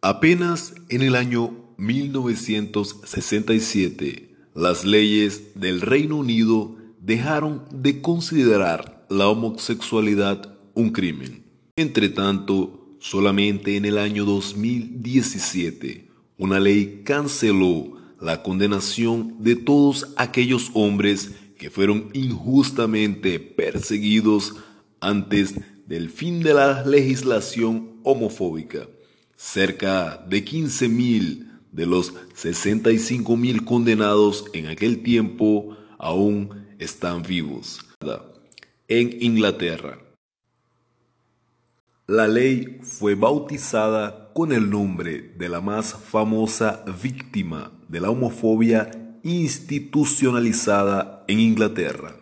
Apenas en el año 1967, las leyes del Reino Unido dejaron de considerar la homosexualidad un crimen. Entre tanto, solamente en el año 2017, una ley canceló la condenación de todos aquellos hombres que fueron injustamente perseguidos antes del fin de la legislación homofóbica. Cerca de 15.000 de los 65.000 condenados en aquel tiempo aún están vivos. En Inglaterra. La ley fue bautizada con el nombre de la más famosa víctima de la homofobia institucionalizada en Inglaterra.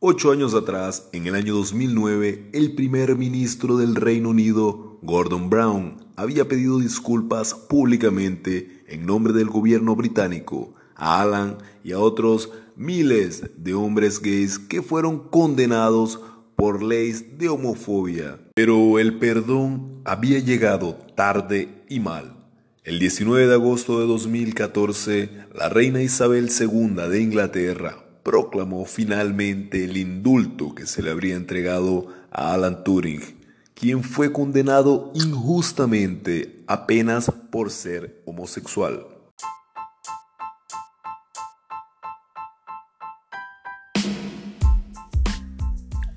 Ocho años atrás, en el año 2009, el primer ministro del Reino Unido, Gordon Brown, había pedido disculpas públicamente en nombre del gobierno británico a Alan y a otros miles de hombres gays que fueron condenados por leyes de homofobia. Pero el perdón había llegado tarde y mal. El 19 de agosto de 2014, la reina Isabel II de Inglaterra proclamó finalmente el indulto que se le habría entregado a Alan Turing, quien fue condenado injustamente apenas por ser homosexual.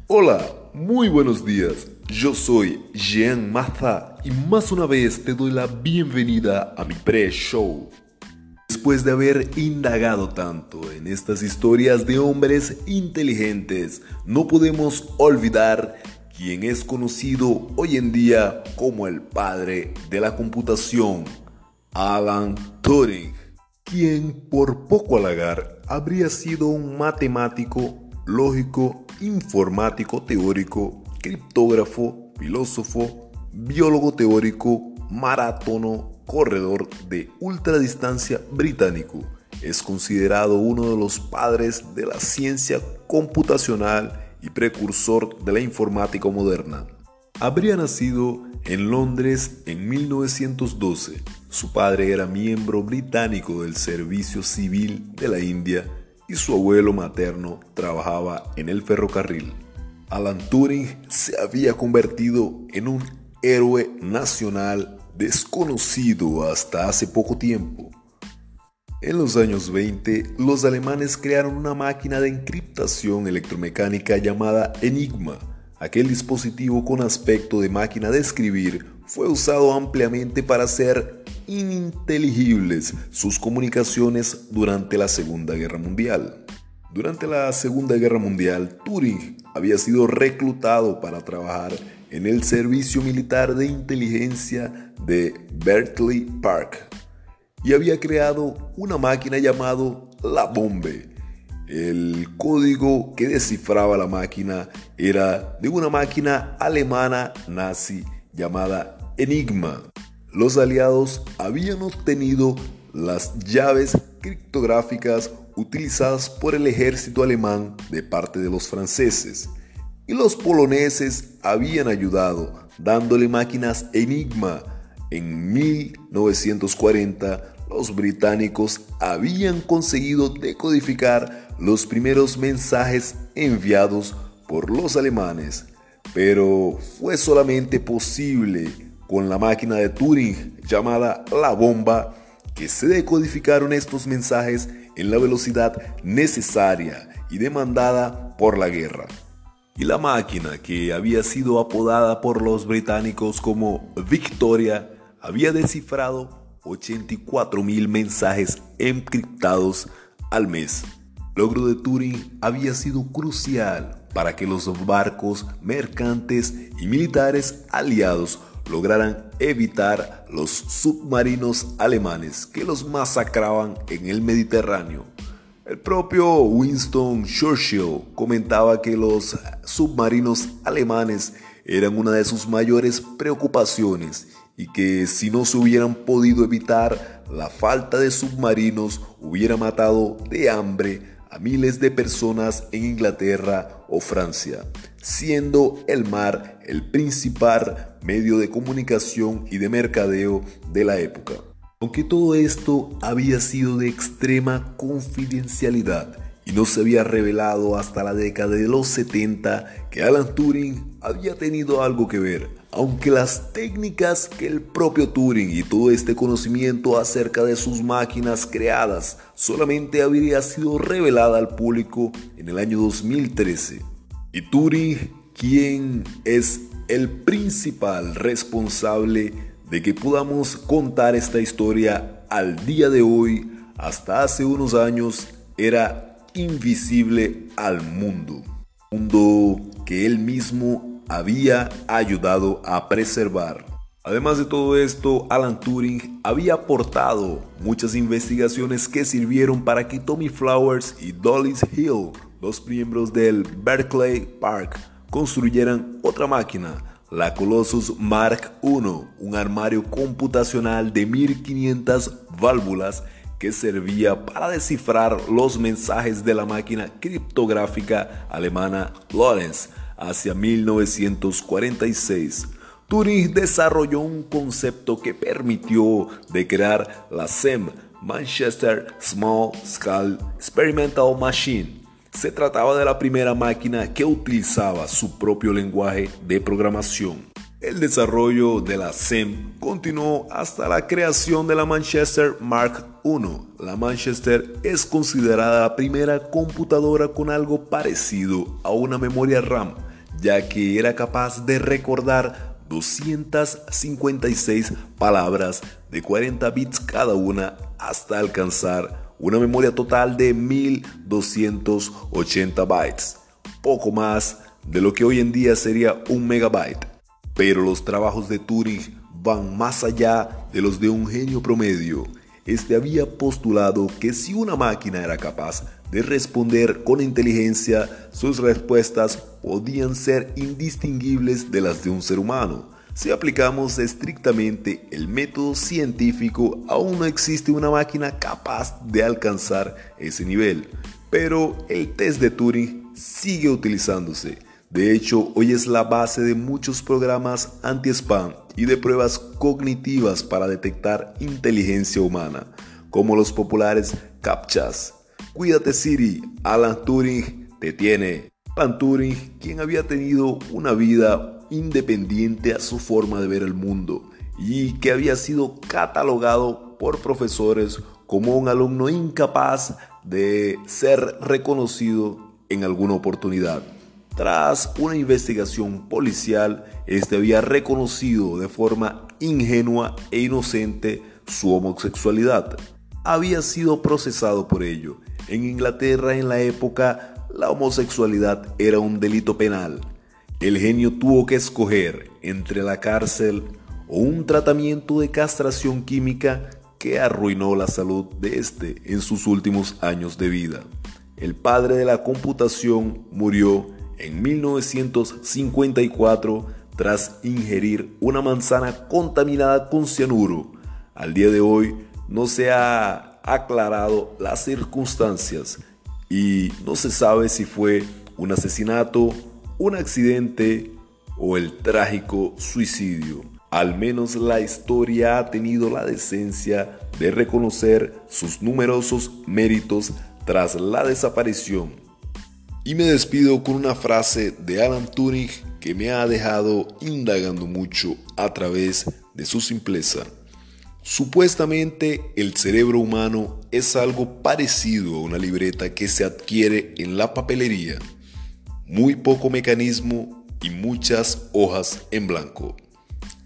Hola, muy buenos días. Yo soy Jean Maza y más una vez te doy la bienvenida a mi pre-show. Después de haber indagado tanto en estas historias de hombres inteligentes, no podemos olvidar quien es conocido hoy en día como el padre de la computación, Alan Turing, quien por poco halagar habría sido un matemático, lógico, informático teórico criptógrafo, filósofo, biólogo teórico, maratono, corredor de ultradistancia británico. Es considerado uno de los padres de la ciencia computacional y precursor de la informática moderna. Habría nacido en Londres en 1912. Su padre era miembro británico del Servicio Civil de la India y su abuelo materno trabajaba en el ferrocarril. Alan Turing se había convertido en un héroe nacional desconocido hasta hace poco tiempo. En los años 20, los alemanes crearon una máquina de encriptación electromecánica llamada Enigma. Aquel dispositivo con aspecto de máquina de escribir fue usado ampliamente para hacer ininteligibles sus comunicaciones durante la Segunda Guerra Mundial. Durante la Segunda Guerra Mundial, Turing había sido reclutado para trabajar en el Servicio Militar de Inteligencia de Berkeley Park y había creado una máquina llamada La Bombe. El código que descifraba la máquina era de una máquina alemana nazi llamada Enigma. Los aliados habían obtenido las llaves criptográficas utilizadas por el ejército alemán de parte de los franceses, y los poloneses habían ayudado dándole máquinas Enigma. En 1940 los británicos habían conseguido decodificar los primeros mensajes enviados por los alemanes, pero fue solamente posible con la máquina de Turing llamada la bomba que se decodificaron estos mensajes en la velocidad necesaria y demandada por la guerra. Y la máquina, que había sido apodada por los británicos como Victoria, había descifrado 84.000 mensajes encriptados al mes. El logro de Turing había sido crucial para que los barcos mercantes y militares aliados lograran evitar los submarinos alemanes que los masacraban en el Mediterráneo. El propio Winston Churchill comentaba que los submarinos alemanes eran una de sus mayores preocupaciones y que si no se hubieran podido evitar la falta de submarinos hubiera matado de hambre a miles de personas en Inglaterra o Francia, siendo el mar el principal medio de comunicación y de mercadeo de la época. Aunque todo esto había sido de extrema confidencialidad y no se había revelado hasta la década de los 70 que Alan Turing había tenido algo que ver, aunque las técnicas que el propio Turing y todo este conocimiento acerca de sus máquinas creadas solamente habría sido revelada al público en el año 2013. Y Turing, quien es el principal responsable de que podamos contar esta historia al día de hoy, hasta hace unos años, era invisible al mundo. Mundo que él mismo había ayudado a preservar. Además de todo esto, Alan Turing había aportado muchas investigaciones que sirvieron para que Tommy Flowers y Dulles Hill, dos miembros del Berkeley Park, construyeran otra máquina la Colossus Mark I, un armario computacional de 1500 válvulas que servía para descifrar los mensajes de la máquina criptográfica alemana Lorenz hacia 1946. Turing desarrolló un concepto que permitió de crear la SEM, Manchester Small Scale Experimental Machine, se trataba de la primera máquina que utilizaba su propio lenguaje de programación. El desarrollo de la SEM continuó hasta la creación de la Manchester Mark I. La Manchester es considerada la primera computadora con algo parecido a una memoria RAM, ya que era capaz de recordar 256 palabras de 40 bits cada una hasta alcanzar una memoria total de 1280 bytes, poco más de lo que hoy en día sería un megabyte. Pero los trabajos de Turing van más allá de los de un genio promedio. Este había postulado que si una máquina era capaz de responder con inteligencia, sus respuestas podían ser indistinguibles de las de un ser humano. Si aplicamos estrictamente el método científico, aún no existe una máquina capaz de alcanzar ese nivel. Pero el test de Turing sigue utilizándose. De hecho, hoy es la base de muchos programas anti-spam y de pruebas cognitivas para detectar inteligencia humana, como los populares CAPTCHAs. Cuídate Siri, Alan Turing te tiene. Alan Turing, quien había tenido una vida independiente a su forma de ver el mundo y que había sido catalogado por profesores como un alumno incapaz de ser reconocido en alguna oportunidad. Tras una investigación policial, este había reconocido de forma ingenua e inocente su homosexualidad. Había sido procesado por ello. En Inglaterra en la época, la homosexualidad era un delito penal el genio tuvo que escoger entre la cárcel o un tratamiento de castración química que arruinó la salud de este en sus últimos años de vida. El padre de la computación murió en 1954 tras ingerir una manzana contaminada con cianuro. Al día de hoy no se ha aclarado las circunstancias y no se sabe si fue un asesinato un accidente o el trágico suicidio. Al menos la historia ha tenido la decencia de reconocer sus numerosos méritos tras la desaparición. Y me despido con una frase de Alan Turing que me ha dejado indagando mucho a través de su simpleza. Supuestamente el cerebro humano es algo parecido a una libreta que se adquiere en la papelería muy poco mecanismo y muchas hojas en blanco.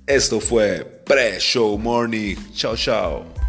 Esto fue Pre-Show Morning. Chao, chao.